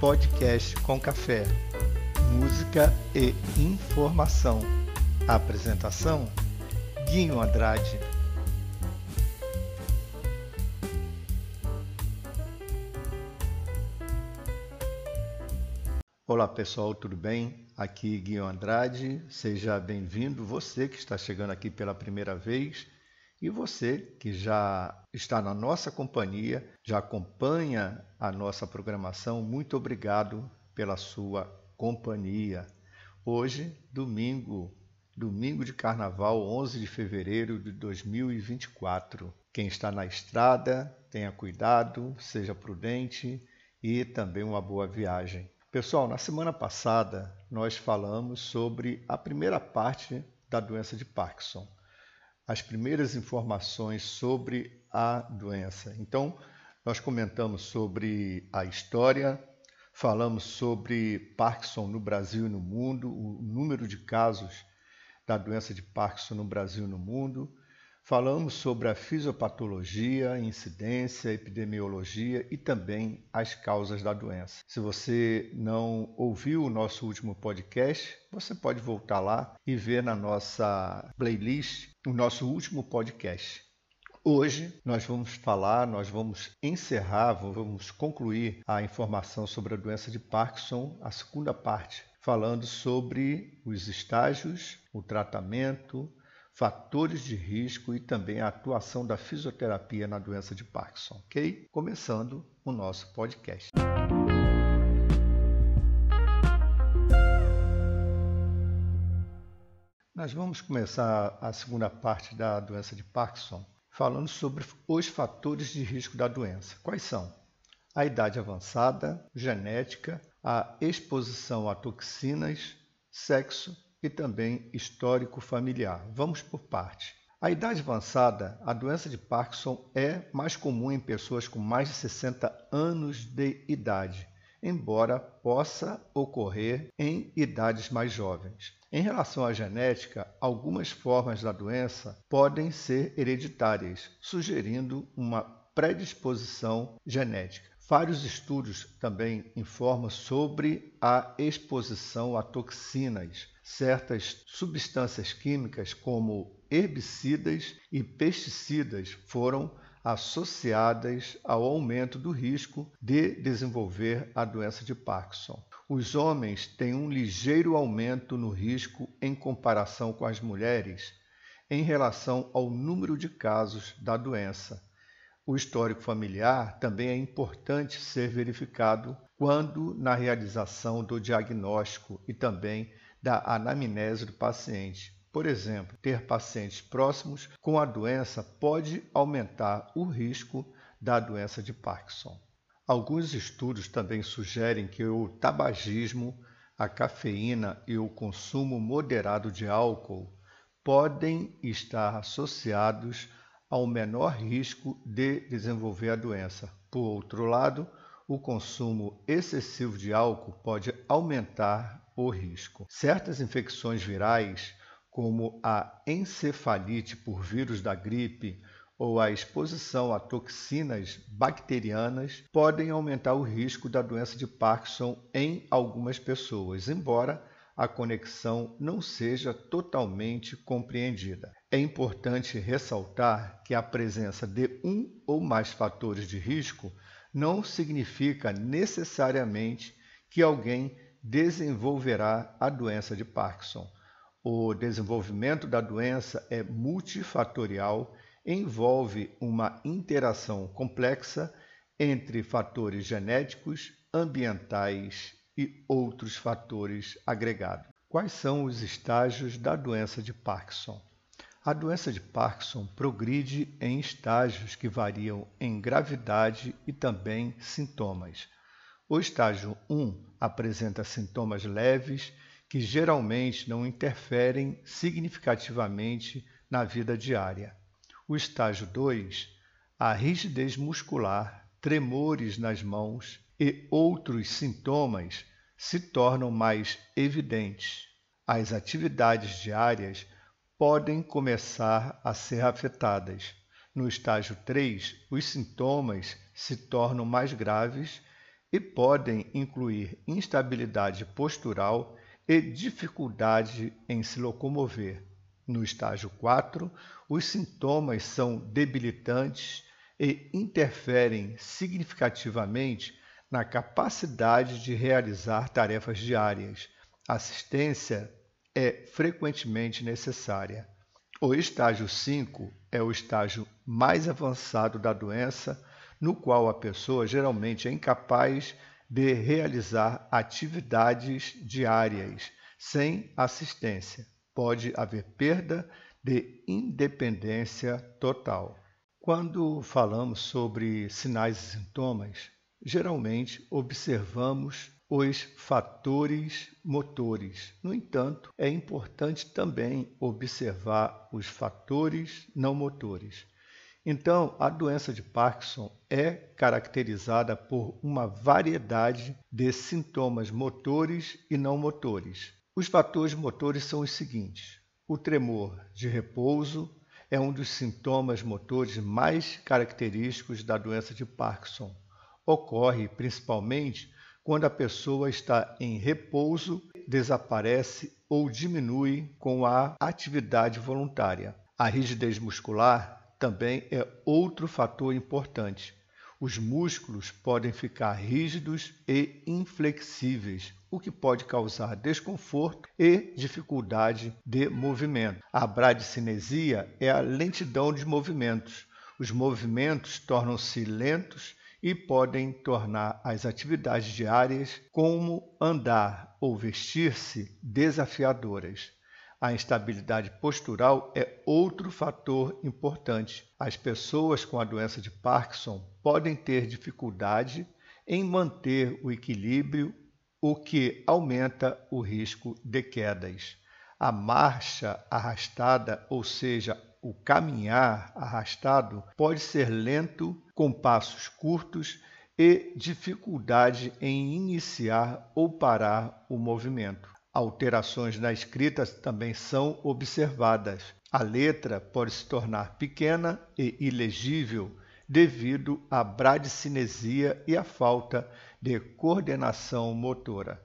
Podcast com Café. Música e informação. apresentação: Guinho Andrade. Olá pessoal, tudo bem? Aqui Guinho Andrade, seja bem-vindo. Você que está chegando aqui pela primeira vez e você que já está na nossa companhia, já acompanha a nossa programação, muito obrigado pela sua companhia. Hoje, domingo, domingo de carnaval, 11 de fevereiro de 2024. Quem está na estrada, tenha cuidado, seja prudente e também uma boa viagem. Pessoal, na semana passada nós falamos sobre a primeira parte da doença de Parkinson as primeiras informações sobre a doença. Então, nós comentamos sobre a história, falamos sobre Parkinson no Brasil e no mundo, o número de casos da doença de Parkinson no Brasil e no mundo, Falamos sobre a fisiopatologia, incidência, epidemiologia e também as causas da doença. Se você não ouviu o nosso último podcast, você pode voltar lá e ver na nossa playlist o nosso último podcast. Hoje nós vamos falar, nós vamos encerrar, vamos concluir a informação sobre a doença de Parkinson, a segunda parte, falando sobre os estágios, o tratamento, fatores de risco e também a atuação da fisioterapia na doença de Parkinson, ok? Começando o nosso podcast. Nós vamos começar a segunda parte da doença de Parkinson falando sobre os fatores de risco da doença. Quais são? A idade avançada, genética, a exposição a toxinas, sexo e também histórico familiar. Vamos por parte. A idade avançada, a doença de Parkinson é mais comum em pessoas com mais de 60 anos de idade, embora possa ocorrer em idades mais jovens. Em relação à genética, algumas formas da doença podem ser hereditárias, sugerindo uma predisposição genética. Vários estudos também informam sobre a exposição a toxinas, certas substâncias químicas como herbicidas e pesticidas foram associadas ao aumento do risco de desenvolver a doença de Parkinson. Os homens têm um ligeiro aumento no risco em comparação com as mulheres em relação ao número de casos da doença o histórico familiar também é importante ser verificado quando na realização do diagnóstico e também da anamnese do paciente. Por exemplo, ter pacientes próximos com a doença pode aumentar o risco da doença de Parkinson. Alguns estudos também sugerem que o tabagismo, a cafeína e o consumo moderado de álcool podem estar associados ao menor risco de desenvolver a doença. Por outro lado, o consumo excessivo de álcool pode aumentar o risco. Certas infecções virais, como a encefalite por vírus da gripe ou a exposição a toxinas bacterianas, podem aumentar o risco da doença de Parkinson em algumas pessoas, embora a conexão não seja totalmente compreendida. É importante ressaltar que a presença de um ou mais fatores de risco não significa necessariamente que alguém desenvolverá a doença de Parkinson. O desenvolvimento da doença é multifatorial, envolve uma interação complexa entre fatores genéticos, ambientais e outros fatores agregados. Quais são os estágios da doença de Parkinson? A doença de Parkinson progride em estágios que variam em gravidade e também sintomas. O estágio 1 apresenta sintomas leves que geralmente não interferem significativamente na vida diária. O estágio 2, a rigidez muscular, tremores nas mãos e outros sintomas se tornam mais evidentes. As atividades diárias podem começar a ser afetadas. No estágio 3, os sintomas se tornam mais graves e podem incluir instabilidade postural e dificuldade em se locomover. No estágio 4, os sintomas são debilitantes e interferem significativamente na capacidade de realizar tarefas diárias. Assistência é frequentemente necessária. O estágio 5 é o estágio mais avançado da doença, no qual a pessoa geralmente é incapaz de realizar atividades diárias sem assistência. Pode haver perda de independência total. Quando falamos sobre sinais e sintomas, geralmente observamos os fatores motores. No entanto, é importante também observar os fatores não motores. Então, a doença de Parkinson é caracterizada por uma variedade de sintomas motores e não motores. Os fatores motores são os seguintes: o tremor de repouso é um dos sintomas motores mais característicos da doença de Parkinson. Ocorre principalmente quando a pessoa está em repouso, desaparece ou diminui com a atividade voluntária. A rigidez muscular também é outro fator importante. Os músculos podem ficar rígidos e inflexíveis, o que pode causar desconforto e dificuldade de movimento. A bradicinesia é a lentidão de movimentos. Os movimentos tornam-se lentos e podem tornar as atividades diárias, como andar ou vestir-se, desafiadoras. A instabilidade postural é outro fator importante. As pessoas com a doença de Parkinson podem ter dificuldade em manter o equilíbrio, o que aumenta o risco de quedas. A marcha arrastada, ou seja, o caminhar arrastado pode ser lento, com passos curtos e dificuldade em iniciar ou parar o movimento. Alterações na escrita também são observadas. A letra pode se tornar pequena e ilegível devido à bradicinesia e à falta de coordenação motora.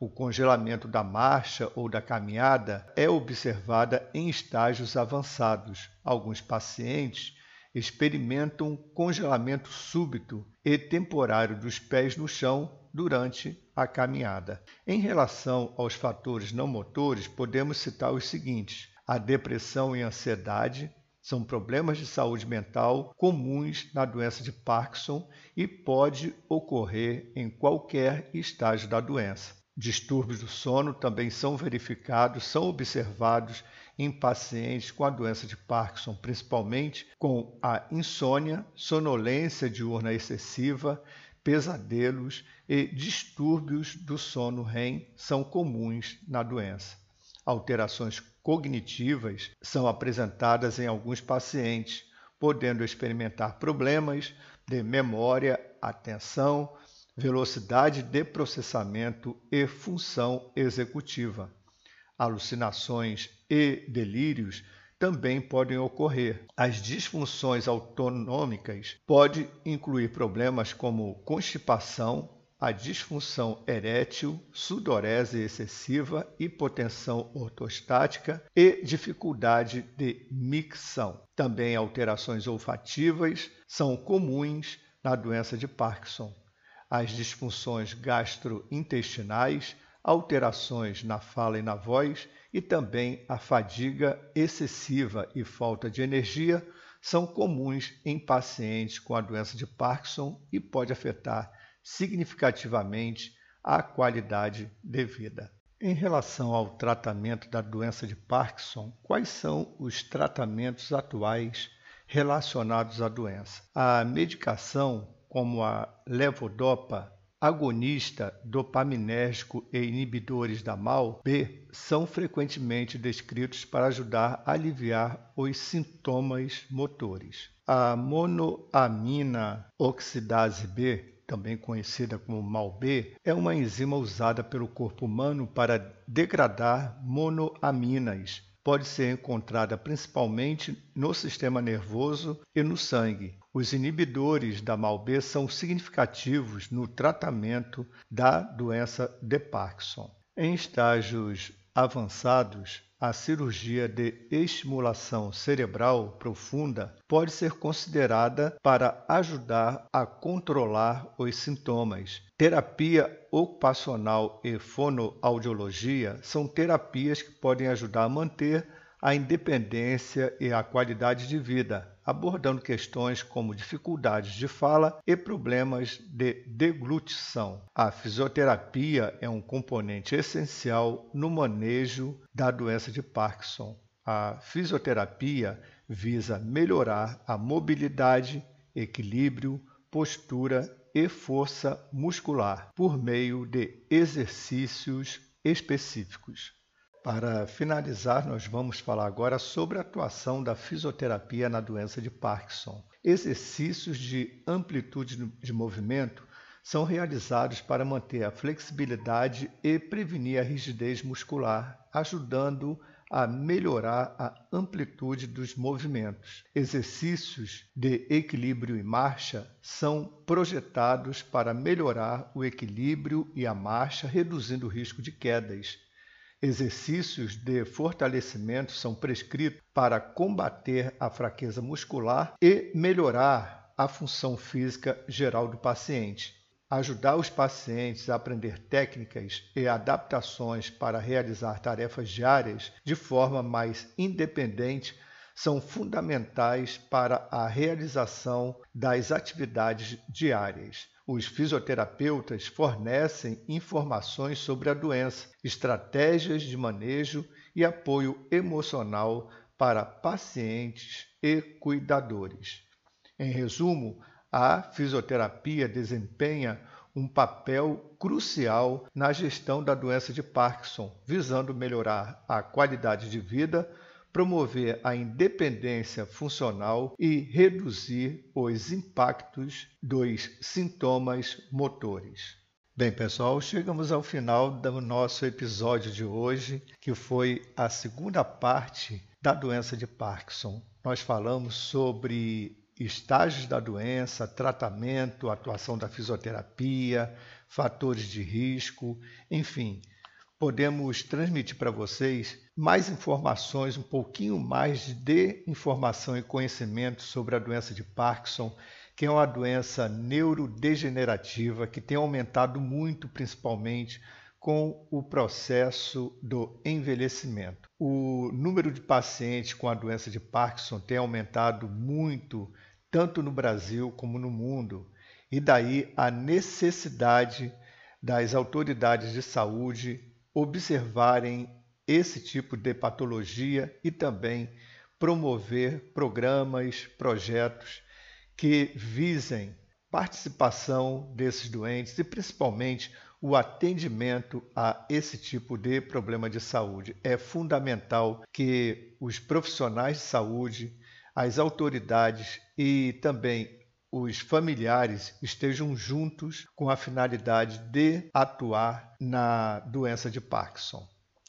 O congelamento da marcha ou da caminhada é observada em estágios avançados. Alguns pacientes experimentam congelamento súbito e temporário dos pés no chão durante a caminhada. Em relação aos fatores não motores, podemos citar os seguintes: a depressão e ansiedade são problemas de saúde mental comuns na doença de Parkinson e pode ocorrer em qualquer estágio da doença. Distúrbios do sono também são verificados, são observados em pacientes com a doença de Parkinson, principalmente com a insônia, sonolência diurna excessiva, pesadelos e distúrbios do sono REM são comuns na doença. Alterações cognitivas são apresentadas em alguns pacientes, podendo experimentar problemas de memória, atenção, velocidade de processamento e função executiva. Alucinações e delírios também podem ocorrer. As disfunções autonômicas podem incluir problemas como constipação, a disfunção erétil, sudorese excessiva, hipotensão ortostática e dificuldade de micção. Também alterações olfativas são comuns na doença de Parkinson as disfunções gastrointestinais, alterações na fala e na voz e também a fadiga excessiva e falta de energia são comuns em pacientes com a doença de Parkinson e pode afetar significativamente a qualidade de vida. Em relação ao tratamento da doença de Parkinson, quais são os tratamentos atuais relacionados à doença? A medicação como a levodopa, agonista dopaminérgico e inibidores da MAO-B, são frequentemente descritos para ajudar a aliviar os sintomas motores. A monoamina oxidase B também conhecida como MAO-B, é uma enzima usada pelo corpo humano para degradar monoaminas. Pode ser encontrada principalmente no sistema nervoso e no sangue. Os inibidores da MALB são significativos no tratamento da doença de Parkinson. Em estágios avançados, a cirurgia de estimulação cerebral profunda pode ser considerada para ajudar a controlar os sintomas. Terapia ocupacional e fonoaudiologia são terapias que podem ajudar a manter a independência e a qualidade de vida, abordando questões como dificuldades de fala e problemas de deglutição. A fisioterapia é um componente essencial no manejo da doença de Parkinson. A fisioterapia visa melhorar a mobilidade, equilíbrio, postura e força muscular por meio de exercícios específicos. Para finalizar, nós vamos falar agora sobre a atuação da fisioterapia na doença de Parkinson. Exercícios de amplitude de movimento são realizados para manter a flexibilidade e prevenir a rigidez muscular, ajudando a melhorar a amplitude dos movimentos. Exercícios de equilíbrio e marcha são projetados para melhorar o equilíbrio e a marcha, reduzindo o risco de quedas. Exercícios de fortalecimento são prescritos para combater a fraqueza muscular e melhorar a função física geral do paciente. Ajudar os pacientes a aprender técnicas e adaptações para realizar tarefas diárias de forma mais independente são fundamentais para a realização das atividades diárias. Os fisioterapeutas fornecem informações sobre a doença, estratégias de manejo e apoio emocional para pacientes e cuidadores. Em resumo, a fisioterapia desempenha um papel crucial na gestão da doença de Parkinson, visando melhorar a qualidade de vida promover a independência funcional e reduzir os impactos dos sintomas motores. Bem, pessoal, chegamos ao final do nosso episódio de hoje, que foi a segunda parte da doença de Parkinson. Nós falamos sobre estágios da doença, tratamento, atuação da fisioterapia, fatores de risco, enfim, podemos transmitir para vocês mais informações, um pouquinho mais de informação e conhecimento sobre a doença de Parkinson, que é uma doença neurodegenerativa que tem aumentado muito, principalmente com o processo do envelhecimento. O número de pacientes com a doença de Parkinson tem aumentado muito, tanto no Brasil como no mundo, e daí a necessidade das autoridades de saúde observarem esse tipo de patologia e também promover programas, projetos que visem participação desses doentes e principalmente o atendimento a esse tipo de problema de saúde. É fundamental que os profissionais de saúde, as autoridades e também os familiares estejam juntos com a finalidade de atuar na doença de Parkinson.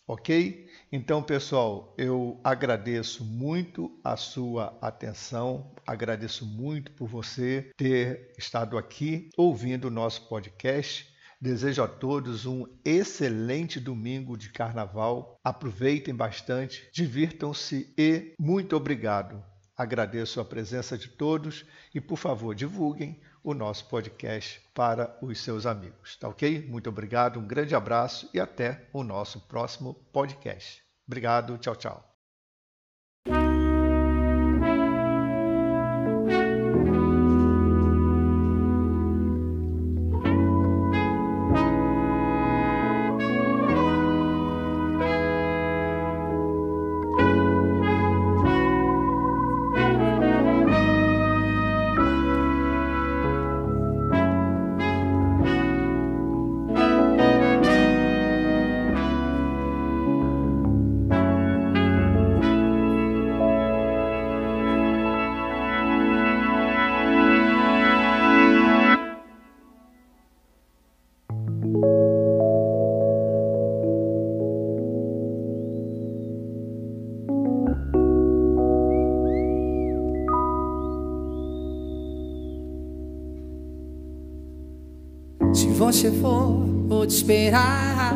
Ok? Então, pessoal, eu agradeço muito a sua atenção, agradeço muito por você ter estado aqui ouvindo o nosso podcast. Desejo a todos um excelente domingo de carnaval. Aproveitem bastante, divirtam-se e muito obrigado. Agradeço a presença de todos e, por favor, divulguem o nosso podcast para os seus amigos. Tá ok? Muito obrigado, um grande abraço e até o nosso próximo podcast. Obrigado, tchau, tchau. Você for, vou te esperar.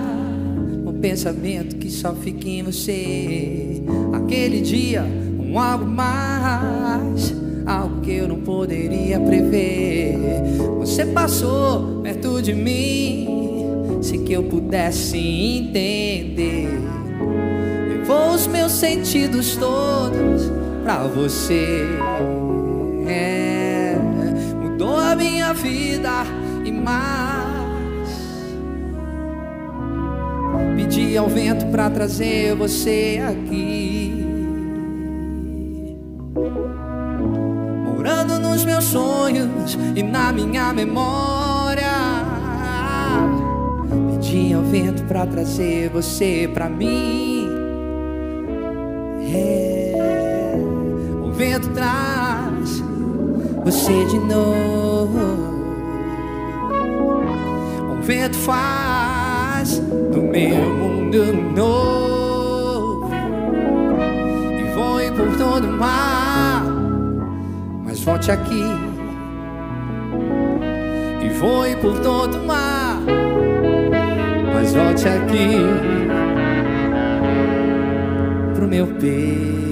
Um pensamento que só fica em você. Aquele dia, um algo mais. Algo que eu não poderia prever. Você passou perto de mim. Se que eu pudesse entender. Levou os meus sentidos todos pra você. É, mudou a minha vida e mais. Pedi ao vento pra trazer você aqui. Morando nos meus sonhos e na minha memória. Pedi ao vento pra trazer você pra mim. É, o vento traz você de novo vento faz do meu mundo novo. E voe por todo o mar, mas volte aqui. E voe por todo o mar, mas volte aqui. Pro meu peito.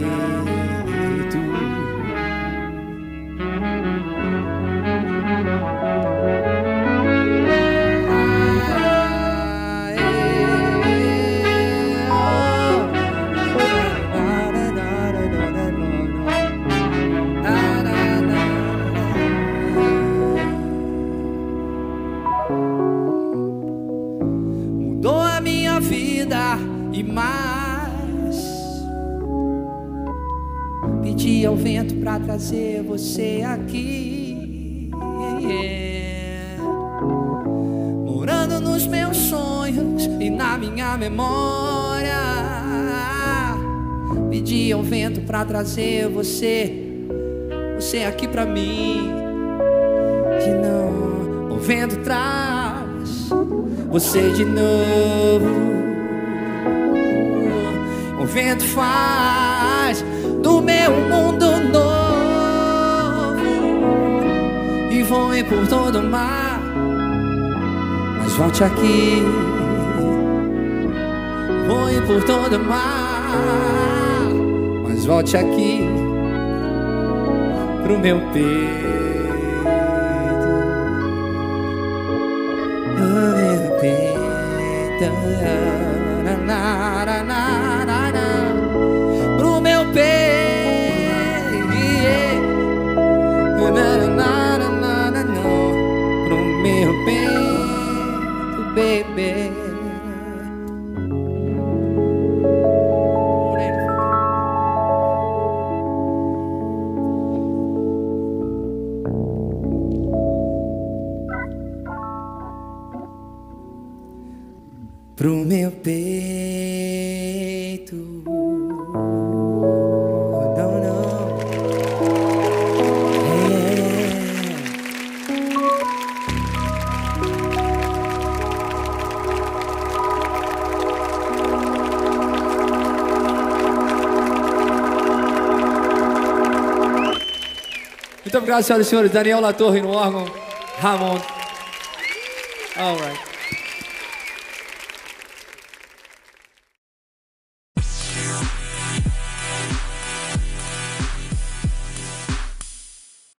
Trazer você aqui. Yeah. Morando nos meus sonhos e na minha memória. Pedi ao vento para trazer você, você aqui para mim. Que não, o vento traz você de novo o vento faz do meu mundo voe por todo o mar. Mas volte aqui, voe por todo o mar. Mas volte aqui pro meu peito, no meu peito. Na, na, na, Obrigado, senhoras e senhores. Daniel Latorre no órgão. Ramon. All right.